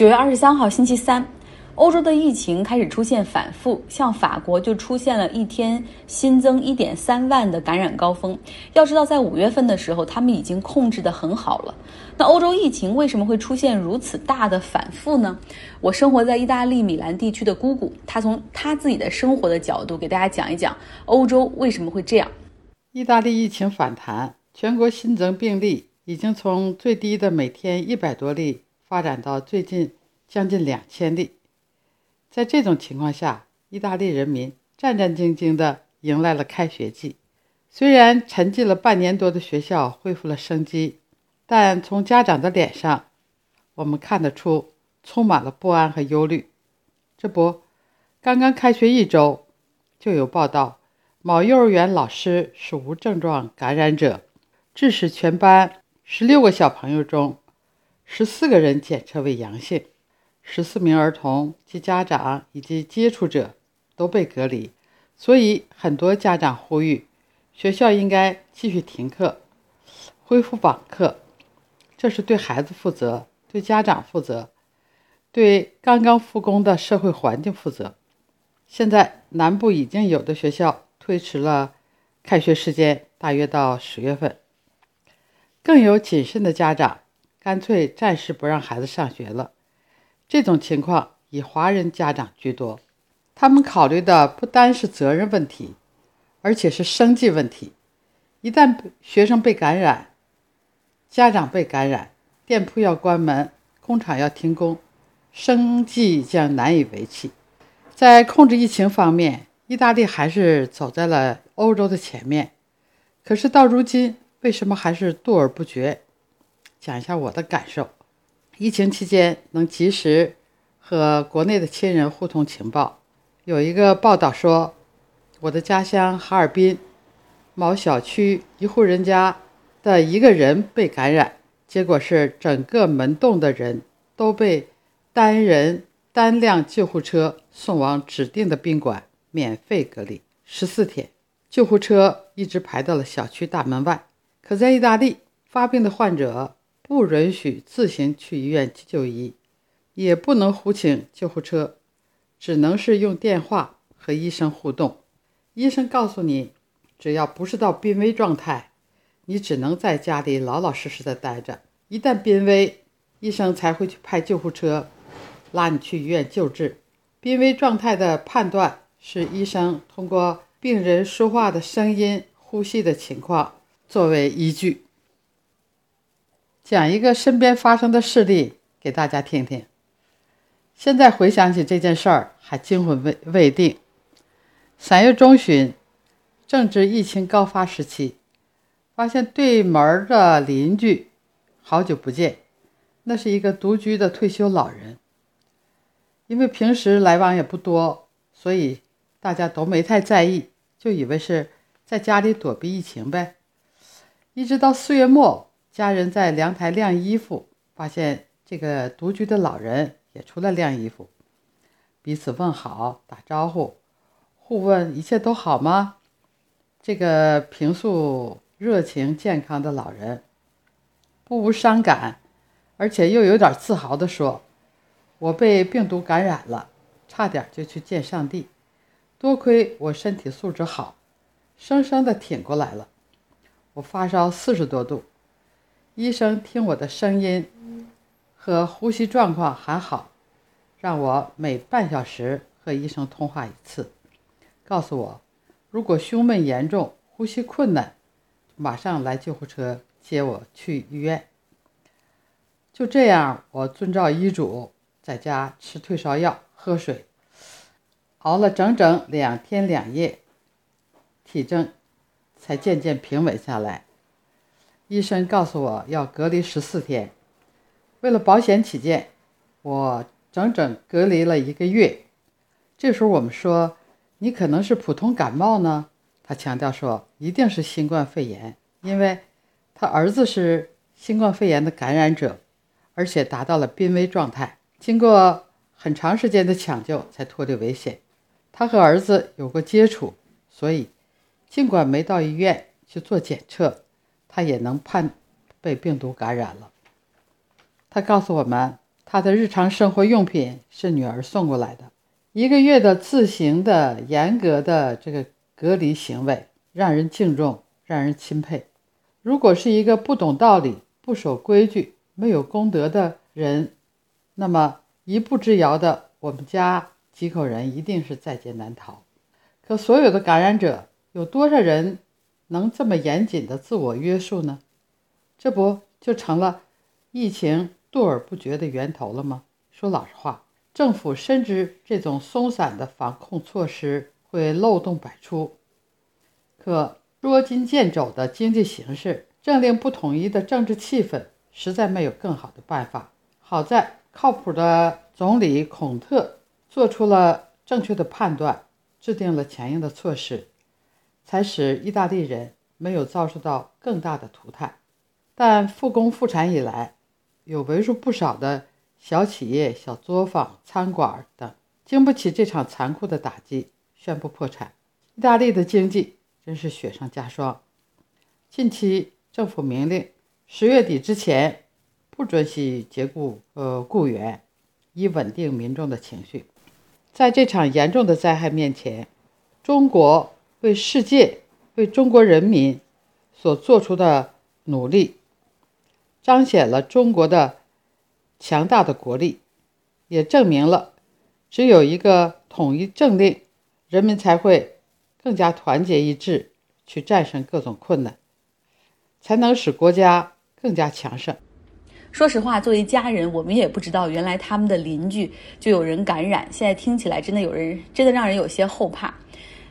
九月二十三号星期三，欧洲的疫情开始出现反复，像法国就出现了一天新增一点三万的感染高峰。要知道，在五月份的时候，他们已经控制得很好了。那欧洲疫情为什么会出现如此大的反复呢？我生活在意大利米兰地区的姑姑，她从她自己的生活的角度给大家讲一讲欧洲为什么会这样。意大利疫情反弹，全国新增病例已经从最低的每天一百多例。发展到最近将近两千例，在这种情况下，意大利人民战战兢兢地迎来了开学季。虽然沉寂了半年多的学校恢复了生机，但从家长的脸上，我们看得出充满了不安和忧虑。这不，刚刚开学一周，就有报道某幼儿园老师是无症状感染者，致使全班十六个小朋友中。十四个人检测为阳性，十四名儿童及家长以及接触者都被隔离，所以很多家长呼吁学校应该继续停课，恢复网课。这是对孩子负责，对家长负责，对刚刚复工的社会环境负责。现在南部已经有的学校推迟了开学时间，大约到十月份。更有谨慎的家长。干脆暂时不让孩子上学了。这种情况以华人家长居多，他们考虑的不单是责任问题，而且是生计问题。一旦学生被感染，家长被感染，店铺要关门，工厂要停工，生计将难以维系。在控制疫情方面，意大利还是走在了欧洲的前面。可是到如今，为什么还是踱而不决？讲一下我的感受。疫情期间能及时和国内的亲人互通情报。有一个报道说，我的家乡哈尔滨某小区一户人家的一个人被感染，结果是整个门栋的人都被单人单辆救护车送往指定的宾馆免费隔离十四天。救护车一直排到了小区大门外。可在意大利，发病的患者。不允许自行去医院就医，也不能呼请救护车，只能是用电话和医生互动。医生告诉你，只要不是到濒危状态，你只能在家里老老实实的待着。一旦濒危，医生才会去派救护车拉你去医院救治。濒危状态的判断是医生通过病人说话的声音、呼吸的情况作为依据。讲一个身边发生的事例给大家听听。现在回想起这件事儿，还惊魂未未定。三月中旬，正值疫情高发时期，发现对门的邻居好久不见，那是一个独居的退休老人。因为平时来往也不多，所以大家都没太在意，就以为是在家里躲避疫情呗。一直到四月末。家人在阳台晾衣服，发现这个独居的老人也出来晾衣服，彼此问好、打招呼，互问一切都好吗？这个平素热情健康的老人不无伤感，而且又有点自豪地说：“我被病毒感染了，差点就去见上帝，多亏我身体素质好，生生的挺过来了。我发烧四十多度。”医生听我的声音和呼吸状况还好，让我每半小时和医生通话一次，告诉我如果胸闷严重、呼吸困难，马上来救护车接我去医院。就这样，我遵照医嘱，在家吃退烧药、喝水，熬了整整两天两夜，体征才渐渐平稳下来。医生告诉我要隔离十四天，为了保险起见，我整整隔离了一个月。这时候我们说你可能是普通感冒呢，他强调说一定是新冠肺炎，因为他儿子是新冠肺炎的感染者，而且达到了濒危状态，经过很长时间的抢救才脱离危险。他和儿子有过接触，所以尽管没到医院去做检测。他也能判被病毒感染了。他告诉我们，他的日常生活用品是女儿送过来的。一个月的自行的严格的这个隔离行为，让人敬重，让人钦佩。如果是一个不懂道理、不守规矩、没有公德的人，那么一步之遥的我们家几口人一定是在劫难逃。可所有的感染者，有多少人能这么严谨的自我约束呢？这不就成了疫情度而不绝的源头了吗？说老实话，政府深知这种松散的防控措施会漏洞百出，可捉襟见肘的经济形势、政令不统一的政治气氛，实在没有更好的办法。好在靠谱的总理孔特做出了正确的判断。制定了强硬的措施，才使意大利人没有遭受到更大的涂炭。但复工复产以来，有为数不少的小企业、小作坊、餐馆等经不起这场残酷的打击，宣布破产。意大利的经济真是雪上加霜。近期政府明令，十月底之前不准许解雇呃雇员，以稳定民众的情绪。在这场严重的灾害面前，中国为世界、为中国人民所做出的努力，彰显了中国的强大的国力，也证明了只有一个统一政令，人民才会更加团结一致，去战胜各种困难，才能使国家更加强盛。说实话，作为家人，我们也不知道原来他们的邻居就有人感染。现在听起来真的有人，真的让人有些后怕。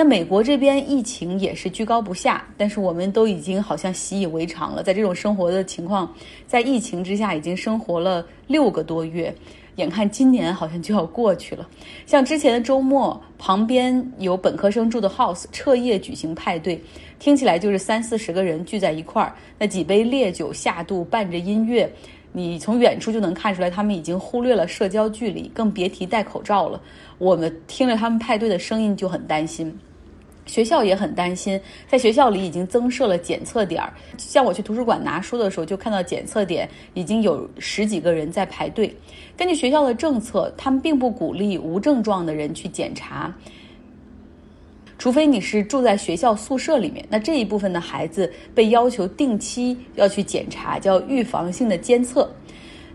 那美国这边疫情也是居高不下，但是我们都已经好像习以为常了。在这种生活的情况，在疫情之下已经生活了六个多月，眼看今年好像就要过去了。像之前的周末，旁边有本科生住的 house，彻夜举行派对，听起来就是三四十个人聚在一块儿，那几杯烈酒下肚，伴着音乐。你从远处就能看出来，他们已经忽略了社交距离，更别提戴口罩了。我们听着他们派对的声音就很担心，学校也很担心。在学校里已经增设了检测点儿，像我去图书馆拿书的时候，就看到检测点已经有十几个人在排队。根据学校的政策，他们并不鼓励无症状的人去检查。除非你是住在学校宿舍里面，那这一部分的孩子被要求定期要去检查，叫预防性的监测。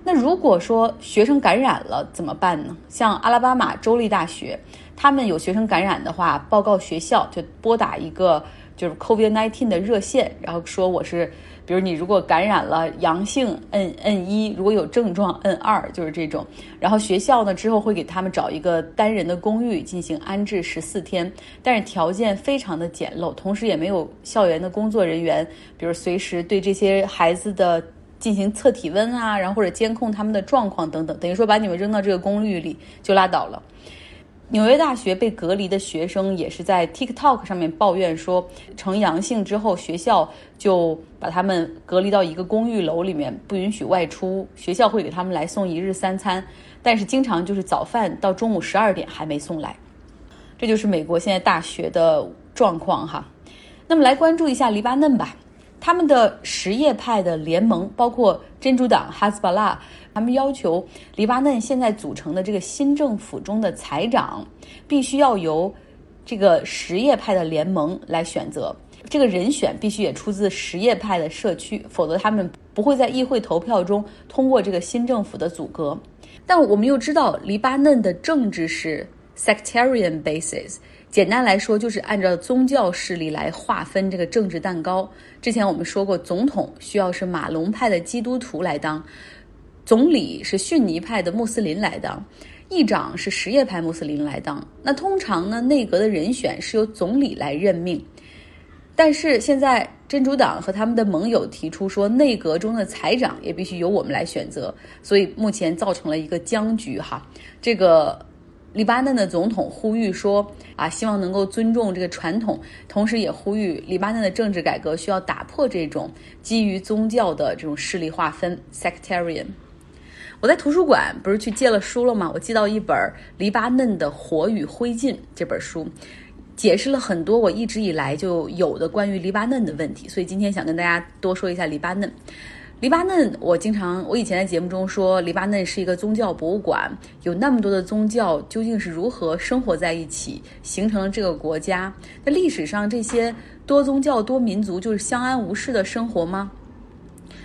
那如果说学生感染了怎么办呢？像阿拉巴马州立大学，他们有学生感染的话，报告学校就拨打一个就是 COVID-19 的热线，然后说我是。比如你如果感染了阳性，摁摁一；如果有症状，摁二，就是这种。然后学校呢之后会给他们找一个单人的公寓进行安置十四天，但是条件非常的简陋，同时也没有校园的工作人员，比如随时对这些孩子的进行测体温啊，然后或者监控他们的状况等等，等于说把你们扔到这个公寓里就拉倒了。纽约大学被隔离的学生也是在 TikTok 上面抱怨说，呈阳性之后，学校就把他们隔离到一个公寓楼里面，不允许外出。学校会给他们来送一日三餐，但是经常就是早饭到中午十二点还没送来。这就是美国现在大学的状况哈。那么来关注一下黎巴嫩吧，他们的什叶派的联盟包括真主党哈斯巴拉。他们要求黎巴嫩现在组成的这个新政府中的财长，必须要由这个什叶派的联盟来选择。这个人选必须也出自什叶派的社区，否则他们不会在议会投票中通过这个新政府的组阁。但我们又知道，黎巴嫩的政治是 sectarian basis，简单来说就是按照宗教势力来划分这个政治蛋糕。之前我们说过，总统需要是马龙派的基督徒来当。总理是逊尼派的穆斯林来当，议长是什叶派穆斯林来当。那通常呢，内阁的人选是由总理来任命。但是现在真主党和他们的盟友提出说，内阁中的财长也必须由我们来选择。所以目前造成了一个僵局哈。这个黎巴嫩的总统呼吁说啊，希望能够尊重这个传统，同时也呼吁黎巴嫩的政治改革需要打破这种基于宗教的这种势力划分 （sectarian）。我在图书馆不是去借了书了吗？我借到一本《黎巴嫩的火与灰烬》这本书，解释了很多我一直以来就有的关于黎巴嫩的问题。所以今天想跟大家多说一下黎巴嫩。黎巴嫩，我经常我以前在节目中说，黎巴嫩是一个宗教博物馆，有那么多的宗教，究竟是如何生活在一起，形成了这个国家？那历史上这些多宗教、多民族就是相安无事的生活吗？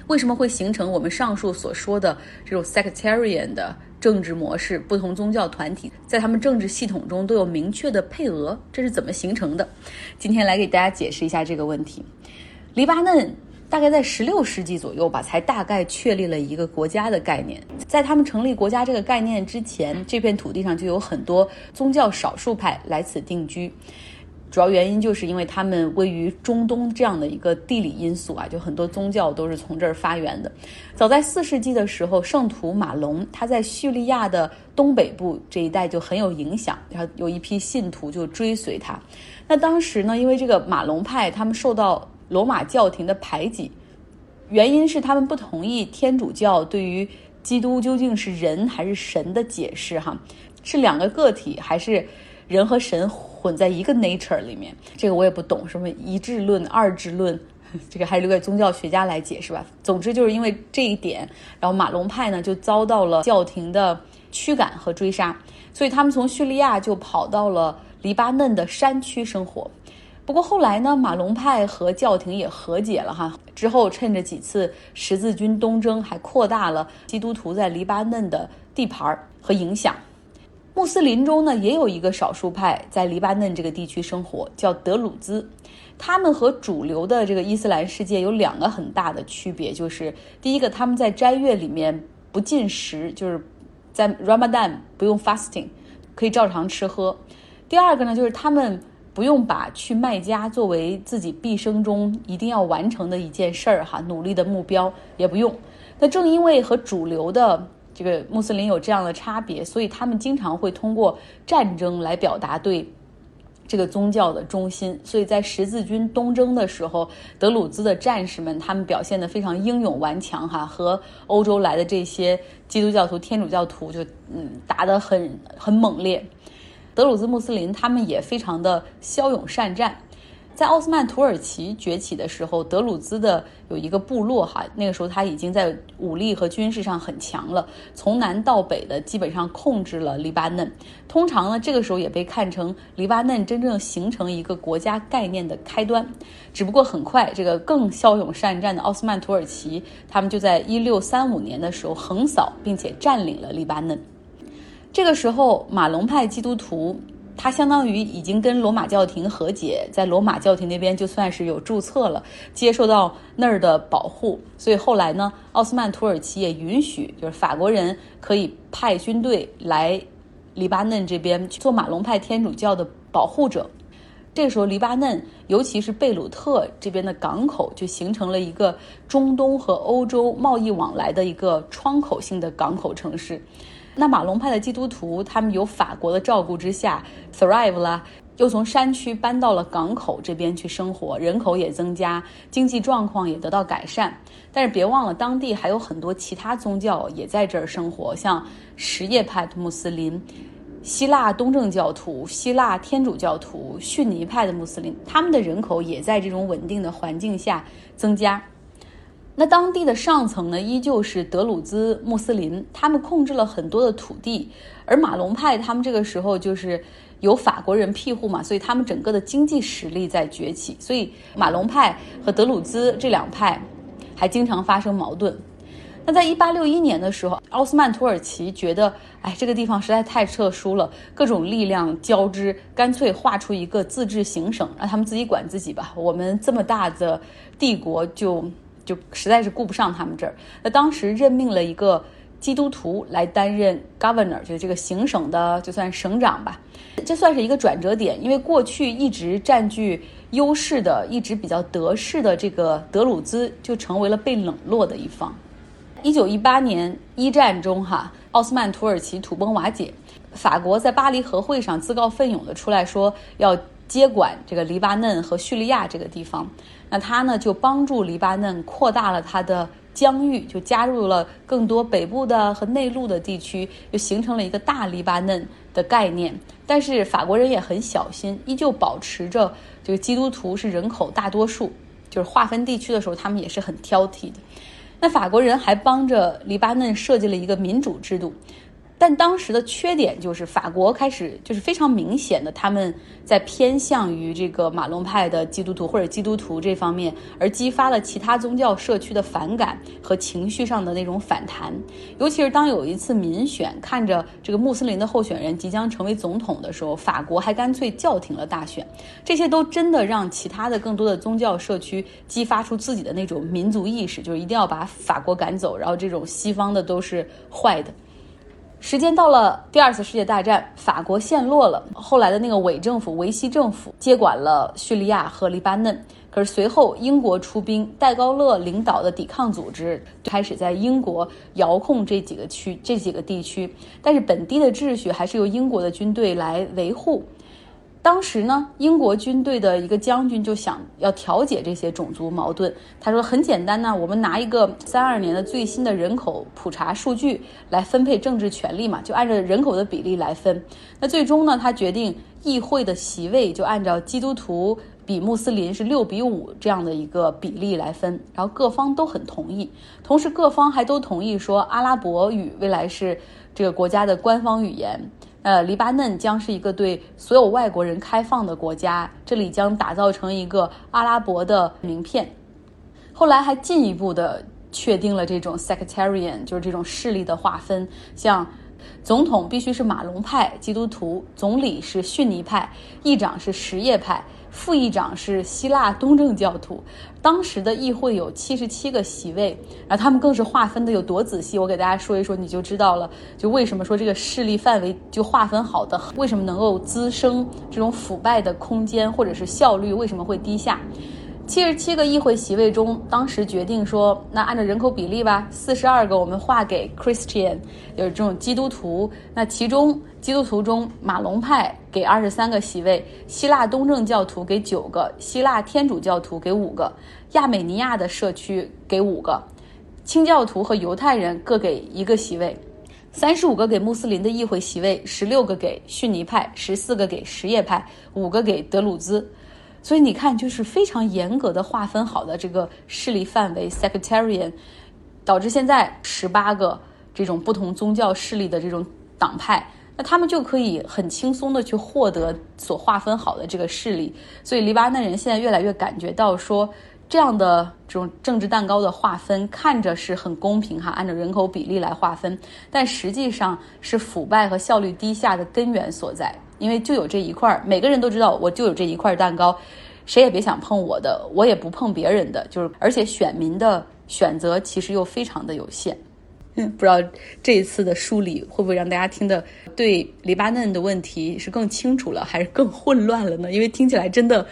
为什么会形成我们上述所说的这种 sectarian 的政治模式？不同宗教团体在他们政治系统中都有明确的配额，这是怎么形成的？今天来给大家解释一下这个问题。黎巴嫩。大概在十六世纪左右吧，才大概确立了一个国家的概念。在他们成立国家这个概念之前，这片土地上就有很多宗教少数派来此定居。主要原因就是因为他们位于中东这样的一个地理因素啊，就很多宗教都是从这儿发源的。早在四世纪的时候，圣徒马龙他在叙利亚的东北部这一带就很有影响，然后有一批信徒就追随他。那当时呢，因为这个马龙派他们受到罗马教廷的排挤，原因是他们不同意天主教对于基督究竟是人还是神的解释，哈，是两个个体还是人和神混在一个 nature 里面？这个我也不懂，什么一致论、二致论，这个还是留给宗教学家来解释吧。总之就是因为这一点，然后马龙派呢就遭到了教廷的驱赶和追杀，所以他们从叙利亚就跑到了黎巴嫩的山区生活。不过后来呢，马龙派和教廷也和解了哈。之后趁着几次十字军东征，还扩大了基督徒在黎巴嫩的地盘和影响。穆斯林中呢，也有一个少数派在黎巴嫩这个地区生活，叫德鲁兹。他们和主流的这个伊斯兰世界有两个很大的区别，就是第一个，他们在斋月里面不进食，就是在 Ramadan 不用 fasting，可以照常吃喝。第二个呢，就是他们。不用把去卖家作为自己毕生中一定要完成的一件事儿哈，努力的目标也不用。那正因为和主流的这个穆斯林有这样的差别，所以他们经常会通过战争来表达对这个宗教的忠心。所以在十字军东征的时候，德鲁兹的战士们他们表现得非常英勇顽强哈，和欧洲来的这些基督教徒、天主教徒就嗯打得很很猛烈。德鲁兹穆斯林他们也非常的骁勇善战，在奥斯曼土耳其崛起的时候，德鲁兹的有一个部落哈，那个时候他已经在武力和军事上很强了，从南到北的基本上控制了黎巴嫩。通常呢，这个时候也被看成黎巴嫩真正形成一个国家概念的开端。只不过很快，这个更骁勇善战的奥斯曼土耳其，他们就在一六三五年的时候横扫并且占领了黎巴嫩。这个时候，马龙派基督徒他相当于已经跟罗马教廷和解，在罗马教廷那边就算是有注册了，接受到那儿的保护。所以后来呢，奥斯曼土耳其也允许，就是法国人可以派军队来黎巴嫩这边去做马龙派天主教的保护者。这个时候，黎巴嫩尤其是贝鲁特这边的港口就形成了一个中东和欧洲贸易往来的一个窗口性的港口城市。那马龙派的基督徒，他们有法国的照顾之下，thrive 了，又从山区搬到了港口这边去生活，人口也增加，经济状况也得到改善。但是别忘了，当地还有很多其他宗教也在这儿生活，像什叶派的穆斯林、希腊东正教徒、希腊天主教徒、逊尼派的穆斯林，他们的人口也在这种稳定的环境下增加。那当地的上层呢，依旧是德鲁兹穆斯林，他们控制了很多的土地，而马龙派他们这个时候就是有法国人庇护嘛，所以他们整个的经济实力在崛起，所以马龙派和德鲁兹这两派还经常发生矛盾。那在一八六一年的时候，奥斯曼土耳其觉得，哎，这个地方实在太特殊了，各种力量交织，干脆划出一个自治行省，让他们自己管自己吧。我们这么大的帝国就。就实在是顾不上他们这儿，那当时任命了一个基督徒来担任 governor，就是这个行省的，就算省长吧。这算是一个转折点，因为过去一直占据优势的、一直比较得势的这个德鲁兹，就成为了被冷落的一方。一九一八年一战中，哈，奥斯曼土耳其土崩瓦解，法国在巴黎和会上自告奋勇的出来说要。接管这个黎巴嫩和叙利亚这个地方，那他呢就帮助黎巴嫩扩大了他的疆域，就加入了更多北部的和内陆的地区，就形成了一个大黎巴嫩的概念。但是法国人也很小心，依旧保持着这个基督徒是人口大多数，就是划分地区的时候，他们也是很挑剔的。那法国人还帮着黎巴嫩设计了一个民主制度。但当时的缺点就是法国开始就是非常明显的，他们在偏向于这个马龙派的基督徒或者基督徒这方面，而激发了其他宗教社区的反感和情绪上的那种反弹。尤其是当有一次民选，看着这个穆斯林的候选人即将成为总统的时候，法国还干脆叫停了大选。这些都真的让其他的更多的宗教社区激发出自己的那种民族意识，就是一定要把法国赶走，然后这种西方的都是坏的。时间到了第二次世界大战，法国陷落了。后来的那个伪政府维希政府接管了叙利亚和黎巴嫩。可是随后英国出兵，戴高乐领导的抵抗组织开始在英国遥控这几个区、这几个地区。但是本地的秩序还是由英国的军队来维护。当时呢，英国军队的一个将军就想要调解这些种族矛盾。他说：“很简单呢，我们拿一个三二年的最新的人口普查数据来分配政治权利嘛，就按照人口的比例来分。那最终呢，他决定议会的席位就按照基督徒比穆斯林是六比五这样的一个比例来分。然后各方都很同意，同时各方还都同意说阿拉伯语未来是这个国家的官方语言。”呃，黎巴嫩将是一个对所有外国人开放的国家，这里将打造成一个阿拉伯的名片。后来还进一步的确定了这种 sectarian，就是这种势力的划分，像总统必须是马龙派基督徒，总理是逊尼派，议长是什叶派。副议长是希腊东正教徒，当时的议会有七十七个席位，然后他们更是划分的有多仔细，我给大家说一说，你就知道了。就为什么说这个势力范围就划分好的，为什么能够滋生这种腐败的空间，或者是效率为什么会低下？七十七个议会席位中，当时决定说，那按照人口比例吧，四十二个我们划给 Christian，就是这种基督徒。那其中基督徒中，马龙派给二十三个席位，希腊东正教徒给九个，希腊天主教徒给五个，亚美尼亚的社区给五个，清教徒和犹太人各给一个席位，三十五个给穆斯林的议会席位，十六个给逊尼派，十四个给什叶派，五个给德鲁兹。所以你看，就是非常严格的划分好的这个势力范围，sectarian，导致现在十八个这种不同宗教势力的这种党派，那他们就可以很轻松的去获得所划分好的这个势力。所以黎巴嫩人现在越来越感觉到说，这样的这种政治蛋糕的划分看着是很公平哈，按照人口比例来划分，但实际上是腐败和效率低下的根源所在。因为就有这一块儿，每个人都知道，我就有这一块蛋糕，谁也别想碰我的，我也不碰别人的。就是，而且选民的选择其实又非常的有限。嗯，不知道这一次的梳理会不会让大家听的对黎巴嫩的问题是更清楚了，还是更混乱了呢？因为听起来真的，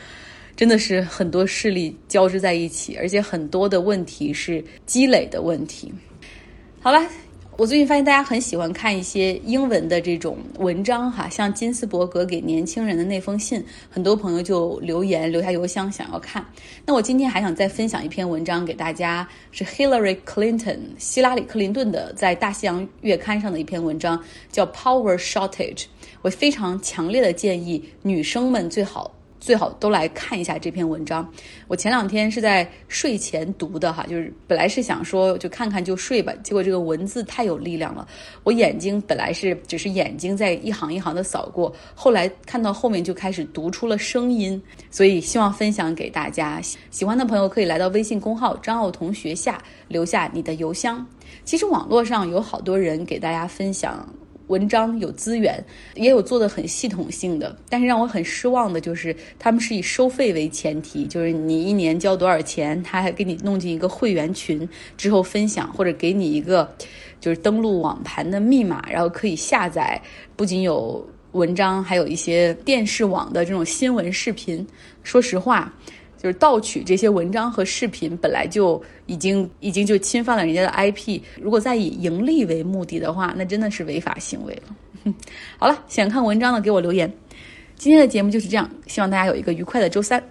真的是很多势力交织在一起，而且很多的问题是积累的问题。好了。我最近发现大家很喜欢看一些英文的这种文章哈，像金斯伯格给年轻人的那封信，很多朋友就留言留下邮箱想要看。那我今天还想再分享一篇文章给大家，是 Hillary Clinton 希拉里克林顿的在大西洋月刊上的一篇文章，叫 Power Shortage。我非常强烈的建议女生们最好。最好都来看一下这篇文章。我前两天是在睡前读的哈，就是本来是想说就看看就睡吧，结果这个文字太有力量了，我眼睛本来是只是眼睛在一行一行的扫过，后来看到后面就开始读出了声音，所以希望分享给大家。喜欢的朋友可以来到微信公号张奥同学下留下你的邮箱。其实网络上有好多人给大家分享。文章有资源，也有做的很系统性的，但是让我很失望的就是，他们是以收费为前提，就是你一年交多少钱，他还给你弄进一个会员群之后分享，或者给你一个就是登录网盘的密码，然后可以下载，不仅有文章，还有一些电视网的这种新闻视频。说实话。就是盗取这些文章和视频，本来就已经已经就侵犯了人家的 IP。如果再以盈利为目的的话，那真的是违法行为了。好了，想看文章的给我留言。今天的节目就是这样，希望大家有一个愉快的周三。